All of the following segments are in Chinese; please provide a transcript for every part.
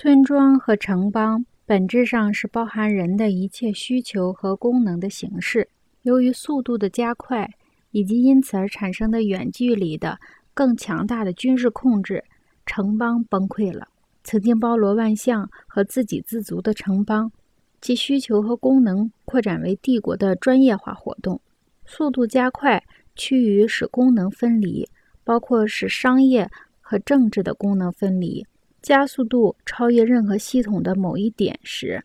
村庄和城邦本质上是包含人的一切需求和功能的形式。由于速度的加快，以及因此而产生的远距离的更强大的军事控制，城邦崩溃了。曾经包罗万象和自给自足的城邦，其需求和功能扩展为帝国的专业化活动。速度加快趋于使功能分离，包括使商业和政治的功能分离。加速度超越任何系统的某一点时，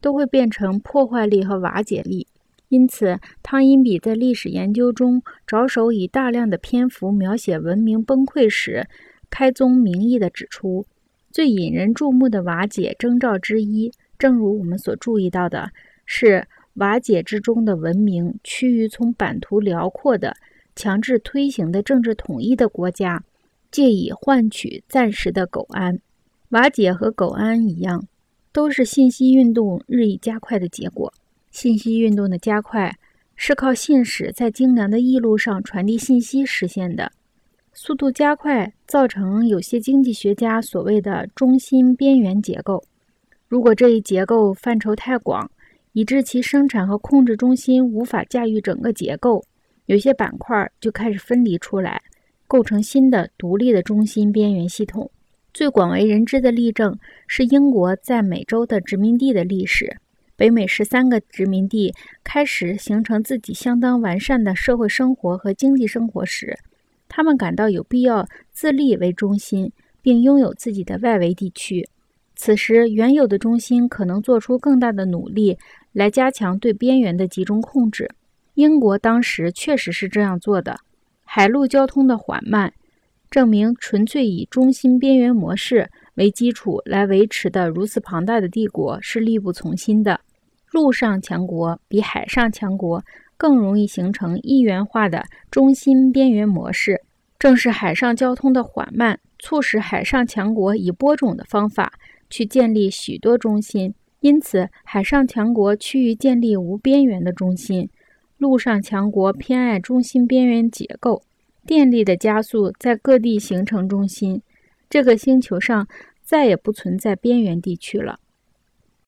都会变成破坏力和瓦解力。因此，汤因比在历史研究中着手以大量的篇幅描写文明崩溃时，开宗明义地指出，最引人注目的瓦解征兆之一，正如我们所注意到的，是瓦解之中的文明趋于从版图辽阔的、强制推行的政治统一的国家，借以换取暂时的苟安。瓦解和苟安一样，都是信息运动日益加快的结果。信息运动的加快是靠信使在精良的驿路上传递信息实现的。速度加快造成有些经济学家所谓的中心边缘结构。如果这一结构范畴太广，以致其生产和控制中心无法驾驭整个结构，有些板块就开始分离出来，构成新的独立的中心边缘系统。最广为人知的例证是英国在美洲的殖民地的历史。北美十三个殖民地开始形成自己相当完善的社会生活和经济生活时，他们感到有必要自立为中心，并拥有自己的外围地区。此时，原有的中心可能做出更大的努力来加强对边缘的集中控制。英国当时确实是这样做的。海陆交通的缓慢。证明纯粹以中心边缘模式为基础来维持的如此庞大的帝国是力不从心的。陆上强国比海上强国更容易形成一元化的中心边缘模式。正是海上交通的缓慢，促使海上强国以播种的方法去建立许多中心。因此，海上强国趋于建立无边缘的中心，陆上强国偏爱中心边缘结构。电力的加速在各地形成中心，这个星球上再也不存在边缘地区了。